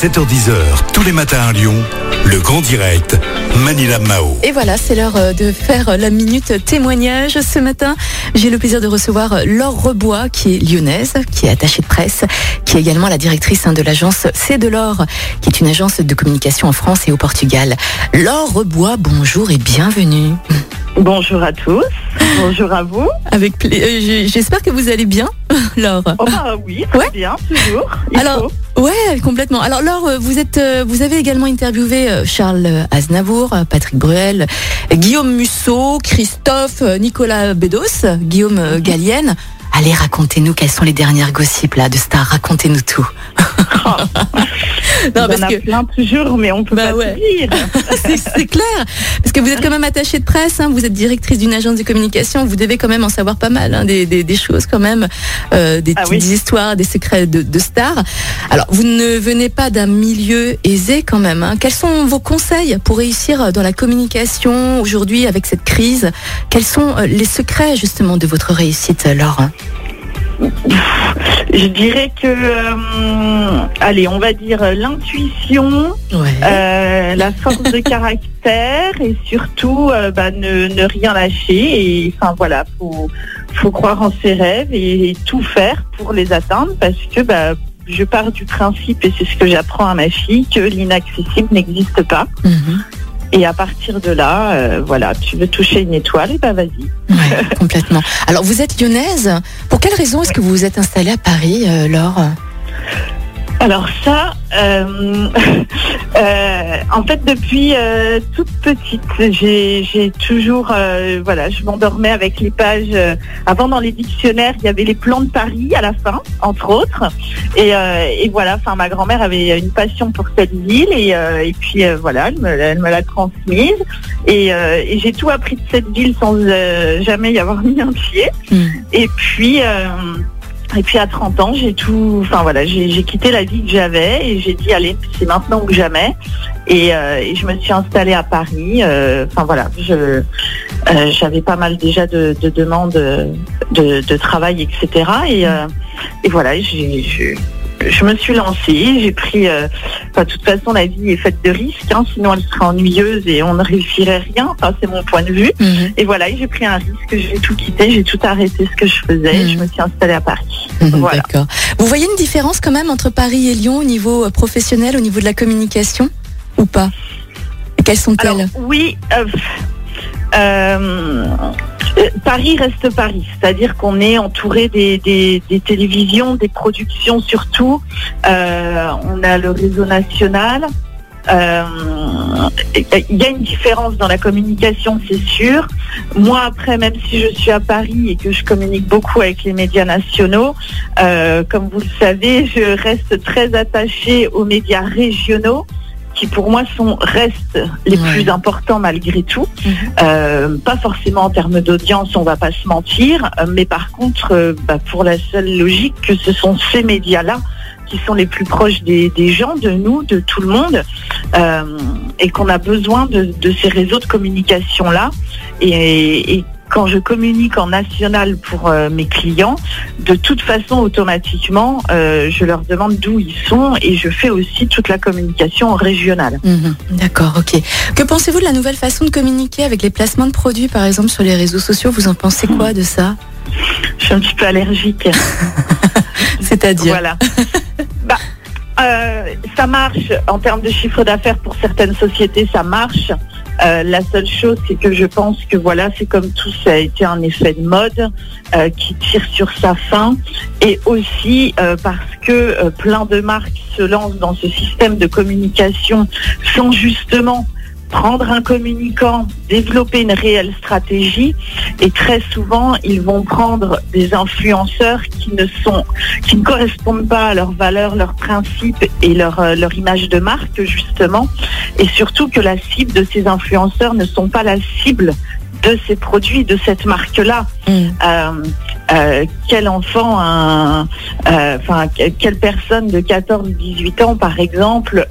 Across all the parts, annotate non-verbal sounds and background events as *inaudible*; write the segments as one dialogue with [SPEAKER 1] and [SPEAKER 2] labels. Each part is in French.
[SPEAKER 1] 7h10h, tous les matins à Lyon, le grand direct, Manila Mao.
[SPEAKER 2] Et voilà, c'est l'heure euh, de faire la minute témoignage. Ce matin, j'ai le plaisir de recevoir Laure Rebois, qui est lyonnaise, qui est attachée de presse, qui est également la directrice hein, de l'agence C'est de l'or, qui est une agence de communication en France et au Portugal. Laure Rebois, bonjour et bienvenue.
[SPEAKER 3] Bonjour à tous, bonjour à vous.
[SPEAKER 2] Avec euh, j'espère que vous allez bien, Laure.
[SPEAKER 3] Oh bah oui, très
[SPEAKER 2] Ouais.
[SPEAKER 3] bien, toujours. il
[SPEAKER 2] Alors,
[SPEAKER 3] faut.
[SPEAKER 2] ouais, complètement. Alors, Laure, vous êtes, euh, vous avez également interviewé euh, Charles Aznavour, euh, Patrick Bruel, Guillaume Musso, Christophe, Nicolas Bedos, Guillaume euh, Gallienne. Allez, racontez-nous quelles sont les dernières gossips là de stars. Racontez-nous tout. *laughs* Non,
[SPEAKER 3] en
[SPEAKER 2] parce
[SPEAKER 3] a
[SPEAKER 2] que
[SPEAKER 3] plein toujours, mais on peut
[SPEAKER 2] Bah
[SPEAKER 3] pas
[SPEAKER 2] ouais. *laughs* c'est clair. Parce que vous êtes quand même attachée de presse, hein, vous êtes directrice d'une agence de communication, vous devez quand même en savoir pas mal, hein, des, des- des choses quand même, euh, des
[SPEAKER 3] Ah
[SPEAKER 2] petites
[SPEAKER 3] oui.
[SPEAKER 2] histoires, des secrets de, de stars. Alors, vous ne venez pas d'un milieu aisé quand même. hein. Quels sont vos conseils pour réussir dans la communication aujourd'hui avec cette crise? Quels sont euh, les secrets justement de votre réussite, Laure
[SPEAKER 3] Je dirais que, euh, allez, on va dire euh, l'intuition,
[SPEAKER 2] Ouais.
[SPEAKER 3] euh, la force de *laughs* caractère et surtout euh, bah, ne, ne rien lâcher. Et enfin voilà, faut, faut croire en ses rêves et, tout faire pour les atteindre parce que bah, je pars du principe, et c'est ce que j'apprends à ma fille, que l'inaccessible n'existe pas.
[SPEAKER 2] Mhm.
[SPEAKER 3] Et à partir de là, euh, voilà, tu veux toucher une étoile, et ben vas-y.
[SPEAKER 2] Ouais, *laughs* complètement. Alors, vous êtes lyonnaise. Pour quelle raison est-ce que vous vous êtes installée à Paris, euh, Laure?
[SPEAKER 3] Alors ça, euh, *laughs* euh, en fait, depuis euh, toute petite, j'ai toujours, voilà, je m'endormais avec les pages. avant, dans les dictionnaires, il y avait les plans de Paris à la fin, entre autres. Et, et voilà, enfin, ma grand-mère avait une passion pour cette ville, et, et puis voilà, elle me, l'a- transmise. Et, et j'ai tout appris de cette ville sans jamais y avoir *laughs* mis un pied.
[SPEAKER 2] Hmm.
[SPEAKER 3] Et puis. Et puis à 30 ans, j'ai tout, enfin voilà, j'ai quitté la vie que j'avais et j'ai dit allez, c'est maintenant ou jamais. Et, euh, et je me suis installée à Paris. euh, Enfin voilà, je euh, j'avais pas mal déjà de, de demandes de, de travail, etc. Et, et voilà, j'ai je, me suis lancée. J'ai pris. euh, Enfin, de toute façon, la vie est faite de risques, hein, sinon elle serait ennuyeuse et on ne réussirait rien. Enfin, c'est mon point de vue.
[SPEAKER 2] Mhm.
[SPEAKER 3] Et voilà, j'ai pris un risque. J'ai tout quitté, j'ai tout arrêté ce que je faisais.
[SPEAKER 2] Mhm.
[SPEAKER 3] je me suis installée à Paris. *laughs* Voilà.
[SPEAKER 2] D'accord. Vous voyez une différence quand même entre Paris et Lyon au niveau euh, professionnel, au niveau de la communication ou pas? Quelles sont-elles?
[SPEAKER 3] Oui. euh, euh, euh, Paris reste Paris, c'est-à-dire qu'on est entouré des, des- des télévisions, des productions surtout. Euh, on a le réseau national. Euh, Il y a une différence dans la communication, c'est sûr. Moi, après, même si je suis à Paris et que je communique beaucoup avec les médias nationaux, euh, comme vous le savez, je reste très attachée aux médias régionaux qui pour moi sont restent les
[SPEAKER 2] Ouais.
[SPEAKER 3] plus importants malgré tout.
[SPEAKER 2] Mhm.
[SPEAKER 3] Euh, pas forcément en termes d'audience, on va pas se mentir, mais par contre, euh, bah, pour la seule logique que ce sont ces médias-là qui sont les plus proches des, des gens, de nous, de tout le monde, euh, et qu'on a besoin de, de ces réseaux de communication-là. Et, et quand je communique en national pour euh, mes clients, de toute façon, automatiquement, euh, je leur demande d'où ils sont et je fais aussi toute la communication régionale.
[SPEAKER 2] Mhm, D'accord, ok. Que pensez-vous de la nouvelle façon de communiquer avec les placements de produits, par exemple, sur les réseaux sociaux? Vous en pensez quoi de ça?
[SPEAKER 3] Je suis un petit peu allergique. *laughs*
[SPEAKER 2] C'est-à-dire
[SPEAKER 3] Voilà. *laughs* euh, ça marche en termes de chiffre d'affaires pour certaines sociétés, ça marche. Euh, la seule chose, c'est que je pense que voilà, c'est comme tout, ça a été un effet de mode euh, qui tire sur sa fin, et aussi parce que plein de marques se lancent dans ce système de communication sans justement prendre un communicant, développer une réelle stratégie, et très souvent, ils vont prendre des influenceurs qui ne sont qui ne correspondent pas à leurs valeurs, leurs principes et leur, euh, leur image de marque, justement. Et surtout que la cible de ces influenceurs ne sont pas la cible de ces produits, de cette marque-là.
[SPEAKER 2] Mm.
[SPEAKER 3] Euh, euh, quel enfant, euh, enfin que- quelle personne de 14-18 ans, par exemple,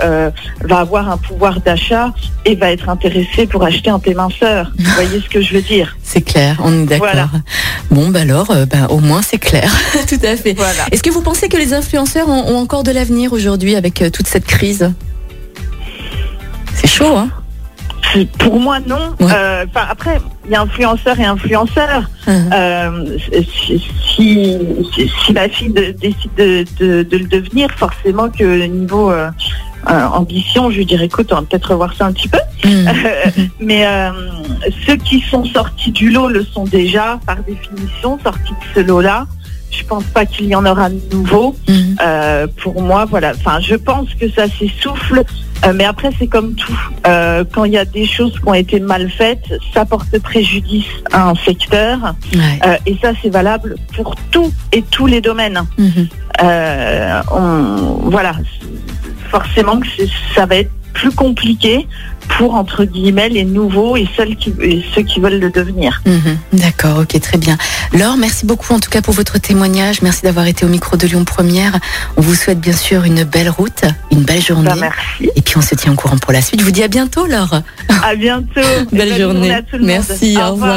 [SPEAKER 3] va avoir un pouvoir d'achat et va être intéressée pour acheter un minceur Vous voyez ce que je veux dire *laughs*
[SPEAKER 2] C'est clair, on est d'accord.
[SPEAKER 3] Voilà.
[SPEAKER 2] Bon, bah alors, euh, ben, au moins c'est clair. *laughs* Tout à fait.
[SPEAKER 3] Voilà.
[SPEAKER 2] Est-ce que vous pensez que les influenceurs ont, ont encore de l'avenir aujourd'hui avec euh, toute cette crise? C'est chaud, hein?
[SPEAKER 3] Pour moi, non.
[SPEAKER 2] Ouais.
[SPEAKER 3] Euh, après, il y a influenceur et influenceur.
[SPEAKER 2] Mhm.
[SPEAKER 3] Euh, si, si, si la fille de- décide de, de- de le devenir, forcément que niveau euh, euh, ambition, je lui dirais écoute, on va peut-être revoir ça un petit peu.
[SPEAKER 2] Mhm. *laughs*
[SPEAKER 3] Mais euh, ceux qui sont sortis du lot le sont déjà, par définition, sortis de ce lot-là. Je pense pas qu'il y en aura de nouveau.
[SPEAKER 2] Mhm.
[SPEAKER 3] Euh, pour moi, voilà. Enfin, je pense que ça s'essouffle. Mais après, c'est comme tout. Quand il y a des choses qui ont été mal faites, ça porte préjudice à un secteur.
[SPEAKER 2] Ouais.
[SPEAKER 3] Et ça, c'est valable pour tout et tous les domaines. On- voilà. Forcément que ça va être plus compliqué pour, entre guillemets, les nouveaux et, ceux qui, et ceux qui veulent le devenir.
[SPEAKER 2] Mhm. D'accord, ok, très bien. Laure, merci beaucoup en tout cas pour votre témoignage. Merci d'avoir été au micro de Lyon Première. On vous souhaite bien sûr une belle route, une belle journée.
[SPEAKER 3] Ben, merci.
[SPEAKER 2] Et puis on se tient au courant pour la suite. Je vous dis à bientôt, Laure.
[SPEAKER 3] À bientôt. *laughs*
[SPEAKER 2] Belle journée.
[SPEAKER 3] à tout le monde.
[SPEAKER 2] Merci, au revoir.